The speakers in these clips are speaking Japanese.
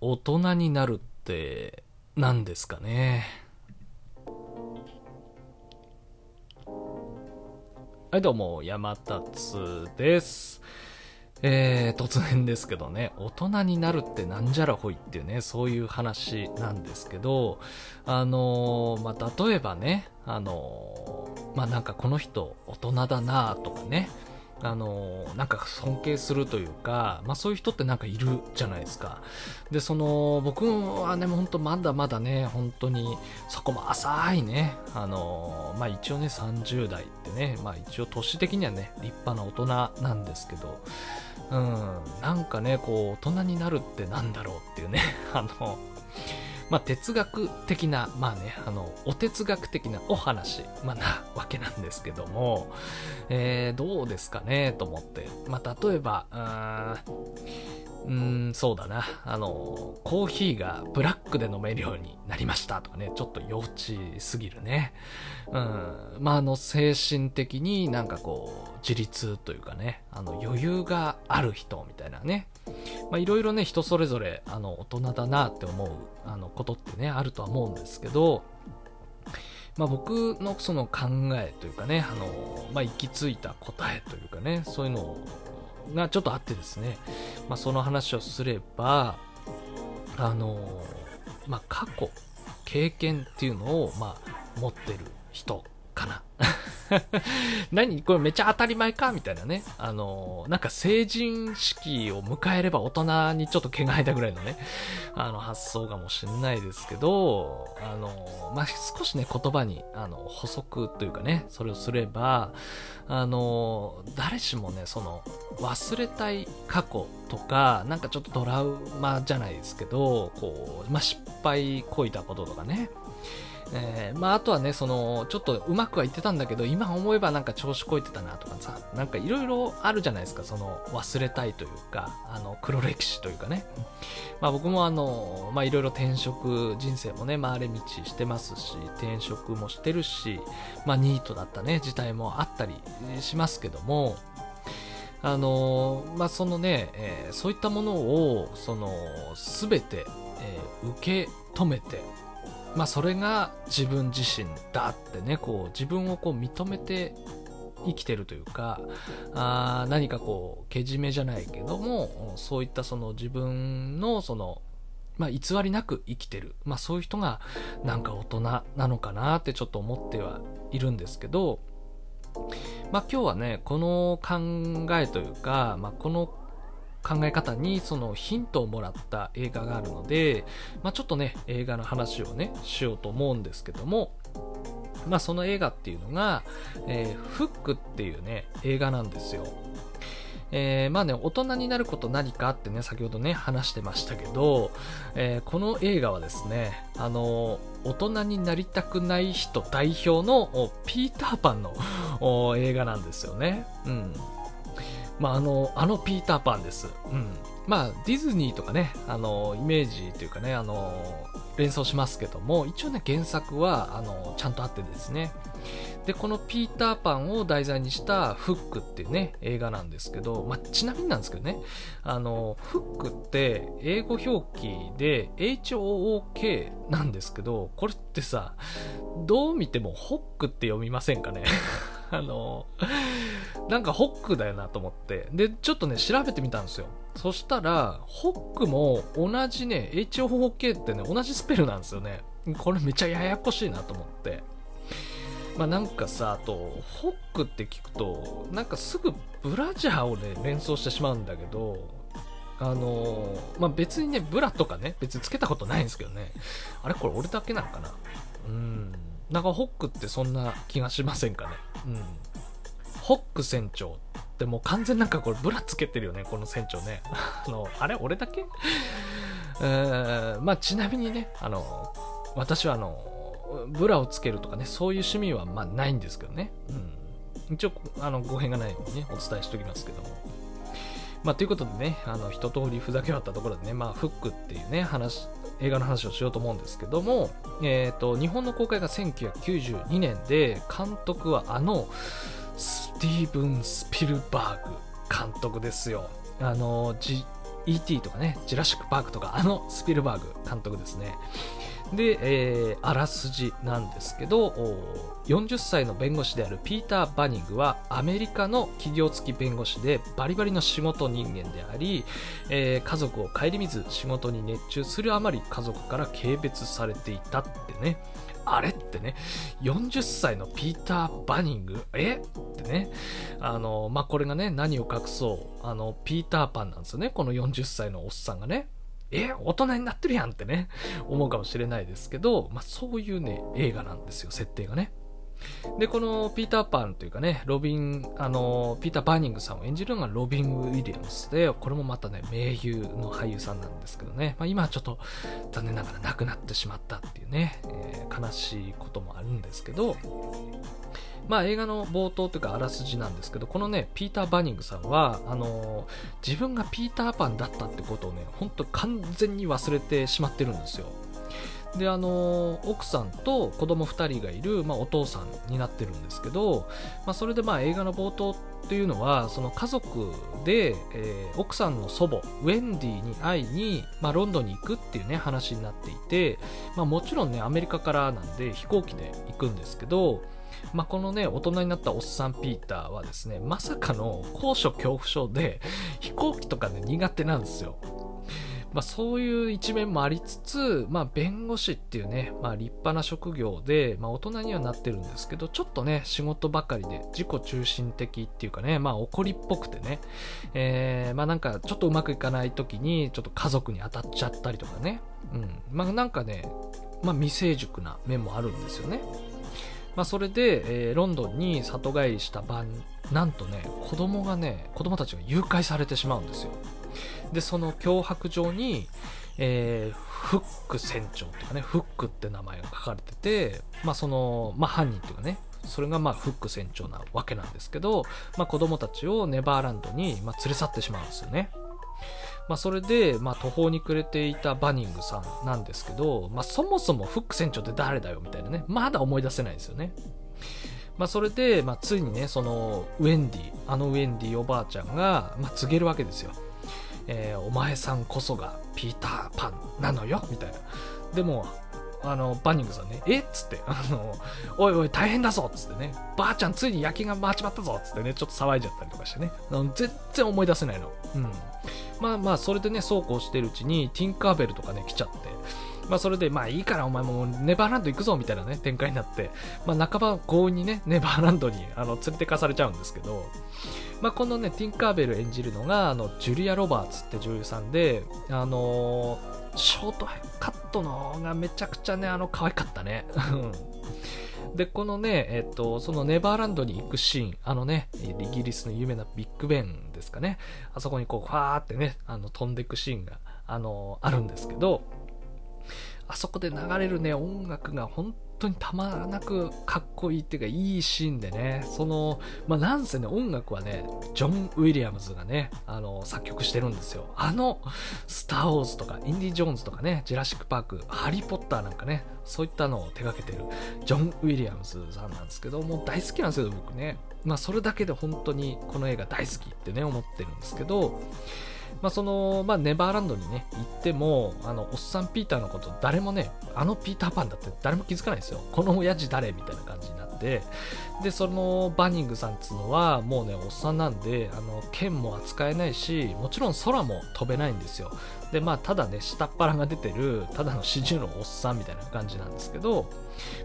大人になるって何ですかね。はいどうも山達です。えー、突然ですけどね、大人になるってなんじゃらほいっていうね、そういう話なんですけど、あのー、まあ、例えばね、あのー、まあ、なんかこの人大人だなとかね、あのなんか尊敬するというか、まあそういう人ってなんかいるじゃないですか。で、その、僕はね、本当まだまだね、本当に、そこも浅いね、あのまあ一応ね、30代ってね、まあ一応年的にはね、立派な大人なんですけど、うん、なんかね、こう、大人になるってなんだろうっていうね、あの、まあ、哲学的な、まあね、あの、お哲学的なお話、まあ、なわけなんですけども、えー、どうですかね、と思って。まあ、例えば、うん、そうだな。あの、コーヒーがブラックで飲めるようになりましたとかね、ちょっと幼稚すぎるね。うん。まあ、あの、精神的になんかこう、自立というかね、あの、余裕がある人みたいなね。まあ、いろいろね、人それぞれ、あの、大人だなって思う、あの、ことってね、あるとは思うんですけど、まあ、僕のその考えというかね、あの、まあ、行き着いた答えというかね、そういうのがちょっとあってですね、まあ、その話をすれば、あの、まあ、過去、経験っていうのを、まあ、持ってる人かな。何？これめっちゃ当たり前か？みたいなね。あの、なんか成人式を迎えれば大人にちょっと毛が生えたぐらいのね、あの発想かもしんないですけど、あの、まあ、少しね、言葉に、あの、補足というかね、それをすれば、あの、誰しもね、その、忘れたい過去とか、なんかちょっとトラウマじゃないですけど、こう、まあ、失敗こいたこととかね、えー、まあ、あとはね、その、ちょっとうまくは言ってたんだけど、今思えばなんか調子こいてたなとかさ、なんかいろいろあるじゃないですか、その、忘れたいというか、あの、黒歴史というかね。まあ僕もあの、まあいろいろ転職人生もね、回れ道してますし、転職もしてるし、まあニートだったね、事態もあったりしますけども、あのまあそのね、えー、そういったものを、その、すべて、えー、受け止めて、まあ、それが自分自身だってね、こう、自分をこう認めて生きてるというか、あ何かこう、けじめじゃないけども、そういったその自分のその、まあ、偽りなく生きてる。まあ、そういう人がなんか大人なのかなってちょっと思ってはいるんですけど、まあ、今日はね、この考えというか、まあ、この考え方にそのヒントをもらった映画があるので、まあ、ちょっとね映画の話をねしようと思うんですけどもまあその映画っていうのが、えー、フックっていうね映画なんですよえー、まあね、大人になること何かってね、先ほどね、話してましたけど、えー、この映画はですね、あの大人になりたくない人代表のピーターパンの映画なんですよね。うん。まあ、あの、あのピーターパンです。うん。まあ、ディズニーとかね、あの、イメージというかね、あの、連想しますけども、一応ね、原作は、あの、ちゃんとあってですね。で、このピーターパンを題材にしたフックっていうね、映画なんですけど、まあ、ちなみになんですけどね、あの、フックって英語表記で HOOK なんですけど、これってさ、どう見てもホックって読みませんかね？あの、なんかホックだよなと思って。で、ちょっとね、調べてみたんですよ。そしたら、ホックも同じね、HOK ってね、同じスペルなんですよね。これめっちゃややこしいなと思って。まあなんかさ、あと、ホックって聞くと、なんかすぐブラジャーをね、連想してしまうんだけど、あのー、まあ別にね、ブラとかね、別につけたことないんですけどね。あれこれ俺だけなのかな？うん。なんかホックってそんな気がしませんかね？うん。ホック船長ってもう完全なんかこれブラつけてるよね、この船長ね。あの、あれ？俺だけ？えー、まあちなみにね、あの、私はあの、ブラをつけるとかね、そういう趣味はまあないんですけどね。うん。一応、あの、語弊がないようにね、お伝えしておきますけども。まあ、ということでね、あの、一通りふざけ終わったところでね、まあ、フックっていうね、話、映画の話をしようと思うんですけども、えっ、ー、と、日本の公開が1992年で、監督はあの、ティーブン・スピルバーグ監督ですよ。あの、G E.T. とかね、ジュラシック・パークとか、あのスピルバーグ監督ですね。で、えー、あらすじなんですけど、40歳の弁護士であるピーター・バニングはアメリカの企業付き弁護士でバリバリの仕事人間であり、えー、家族を顧みず仕事に熱中するあまり家族から軽蔑されていたってね。あれってね、40歳のピーター・バニング？え？ってね。あの、まあ、これがね、何を隠そう。あの、ピーター・パンなんですよね。この40歳のおっさんがね。え大人になってるやんってね、思うかもしれないですけど、まあ、そういうね、映画なんですよ、設定がね。で、このピーター・パンというかね、ロビン、あの、ピーター・バニングさんを演じるのがロビン・ウィリアムスで、これもまたね、名優の俳優さんなんですけどね、まあ、今はちょっと残念ながら亡くなってしまったっていうね、えー、悲しいこともあるんですけど、まあ映画の冒頭というかあらすじなんですけど、このね、ピーター・バニングさんは、あのー、自分がピーター・パンだったってことをね、ほんと完全に忘れてしまってるんですよ。で、あの、奥さんと子供2人がいる、まあ、お父さんになってるんですけど、まあ、それでまあ映画の冒頭っていうのは、その家族で、えー、奥さんの祖母、ウェンディに会いに、まあ、ロンドンに行くっていうね、話になっていて、まあ、もちろんね、アメリカからなんで飛行機で行くんですけど、まあ、このね、大人になったおっさんピーターはですね、まさかの高所恐怖症で、飛行機とかね、苦手なんですよ。まあ、そういう一面もありつつ、まあ、弁護士っていうね、まあ、立派な職業で、まあ、大人にはなってるんですけど、ちょっとね、仕事ばかりで自己中心的っていうかね、まあ、怒りっぽくてね、えー、まあ、なんか、ちょっとうまくいかない時に、ちょっと家族に当たっちゃったりとかね、うん。まあ、なんかね、まあ、未成熟な面もあるんですよね。まあ、それで、えー、ロンドンに里帰りした晩、なんとね、子供がね、子供たちが誘拐されてしまうんですよ。で、その脅迫状に、えー、フック船長とかね、フックって名前が書かれてて、まあその、まあ犯人っていうかね、それがまあフック船長なわけなんですけど、まあ子供たちをネバーランドにま連れ去ってしまうんですよね。まあ、それで、ま、途方に暮れていたバニングさんなんですけど、まあ、そもそもフック船長って誰だよみたいなね、まだ思い出せないですよね。まあ、それで、まあ、ついにね、その、ウェンディ、あのウェンディおばあちゃんが、まあ、告げるわけですよ。えー、お前さんこそがピーター・パンなのよみたいな。でも、あの、バニングさんね、え？っつって、あの、おいおい大変だぞっつってね、ばあちゃんついに夜勤が待ちまったぞっつってね、ちょっと騒いじゃったりとかしてね、全然思い出せないの。うん。まあまあ、それでね、そうこうしてるうちに、ティンカーベルとかね、来ちゃって、まあそれで、まあいいからお前もネバーランド行くぞみたいなね、展開になって、まあ半ば強引にね、ネバーランドにあの連れてかされちゃうんですけど、まあこのね、ティンカーベル演じるのが、あの、ジュリア・ロバーツって女優さんで、あのー、ショートカットのがめちゃくちゃね、あの、可愛かったね。で、このね、えっと、そのネバーランドに行くシーン、あのね、イギリスの有名なビッグベンですかね、あそこにこう、ファーってね、あの、飛んでいくシーンが、あの、あるんですけど、あそこで流れるね、音楽が本当にたまらなくかっこいいっていうか、いいシーンでね、その、まあ、なんせね、音楽はね、ジョン・ウィリアムズがね、あの、作曲してるんですよ。あの、スター・ウォーズとか、インディ・ジョーンズとかね、ジュラシック・パーク、ハリー・ポッターなんかね、そういったのを手掛けてるジョン・ウィリアムズさんなんですけど、もう大好きなんですよ、僕ね。まあ、それだけで本当にこの映画大好きってね、思ってるんですけど、まあ、その、まあ、ネバーランドにね、行っても、あの、おっさんピーターのこと、誰もね、あのピーターパンだって誰も気づかないんですよ。この親父誰みたいな感じになって、で、そのバニングさんっつうのは、もうね、おっさんなんで、あの、剣も扱えないし、もちろん空も飛べないんですよ。で、まあ、ただね、下っ腹が出てる、ただの四十のおっさんみたいな感じなんですけど、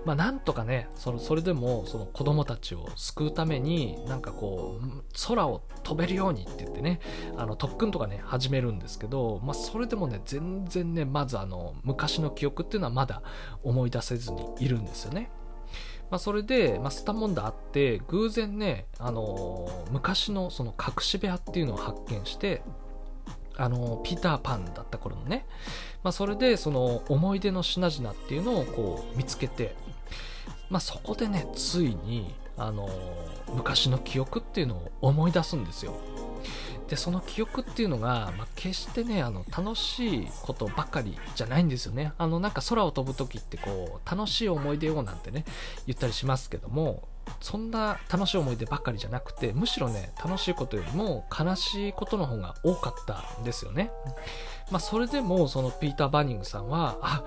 まあ、なんとかね、その、それでも、その子供たちを救うために、なんかこう、空を飛べるようにって言ってね、あの、特訓とかね、始めるんですけど、まあ、それでもね、全然ね、まずあの、昔の記憶っていうのはまだ思い出せずにいるんですよね。まあ、それで、まあ、スタモンダあって、偶然ね、あのー、昔のその隠し部屋っていうのを発見して、あのー、ピーターパンだった頃のね、まあ、それでその思い出の品々っていうのをこう見つけて、まあ、そこでね、ついに、あのー、昔の記憶っていうのを思い出すんですよ。で、その記憶っていうのが、まあ、決してね、あの、楽しいことばかりじゃないんですよね。あの、なんか空を飛ぶ時ってこう、楽しい思い出をなんてね、言ったりしますけども、そんな楽しい思い出ばかりじゃなくてむしろね楽しいことよりも悲しいことの方が多かったんですよね、まあ、それでもそのピーター・バニングさんはあ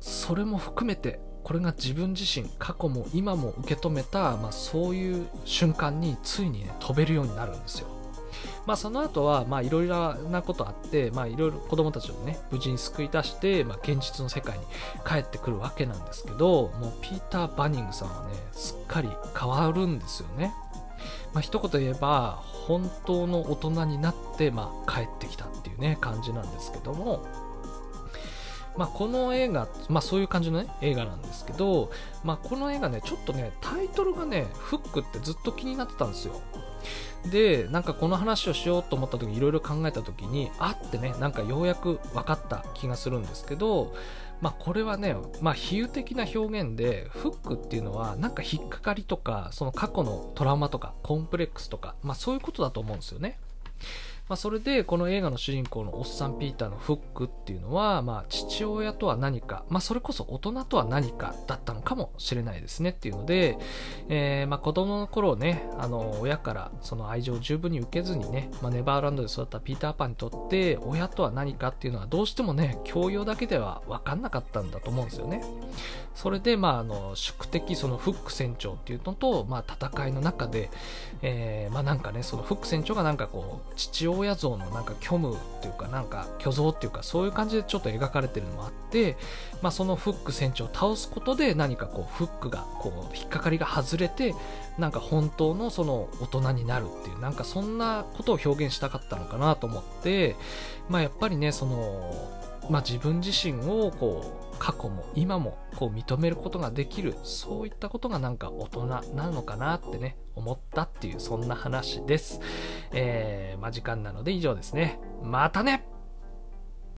それも含めてこれが自分自身過去も今も受け止めた、まあ、そういう瞬間についにね飛べるようになるんですよまあ、その後は、まあ、いろいろなことあって、まあ、いろいろ子供たちをね、無事に救い出して、まあ、現実の世界に帰ってくるわけなんですけど、もう、ピーター・バニングさんはね、すっかり変わるんですよね。まあ、一言言えば、本当の大人になって、まあ、帰ってきたっていうね、感じなんですけども、まあ、この映画、まあ、そういう感じの、ね、映画なんですけど、まあ、この映画ね、ちょっとね、タイトルがね、フックってずっと気になってたんですよ。で、なんかこの話をしようと思った時、いろいろ考えた時に、あってね、なんかようやく分かった気がするんですけど、まあこれはね、まあ比喩的な表現で、フックっていうのは、なんか引っかかりとか、その過去のトラウマとか、コンプレックスとか、まあそういうことだと思うんですよね。まあ、それでこの映画の主人公のおっさんピーターのフックっていうのは、まあ、父親とは何か、まあ、それこそ大人とは何かだったのかもしれないですねっていうので、えー、まあ子供の頃ねあの親からその愛情を十分に受けずにね、まあ、ネバーランドで育ったピーター・パンにとって親とは何かっていうのはどうしてもね教養だけでは分かんなかったんだと思うんですよね。それで、まあ、あの宿敵そのフック船長っていうのと、まあ、戦いの中で、えー、まあなんかねそのフック船長がなんかこう父親親像のなんか虚無っていうかなんか虚像っていうかそういう感じでちょっと描かれてるのもあって、まあ、そのフック船長を倒すことで何かこうフックがこう引っかかりが外れてなんか本当のその大人になるっていうなんかそんなことを表現したかったのかなと思って、まあ、やっぱりねその、まあ、自分自身をこう過去も今もこう認めることができるそういったことがなんか大人なのかなってね思ったっていうそんな話です。えー、まあ、時間なので以上ですね。またね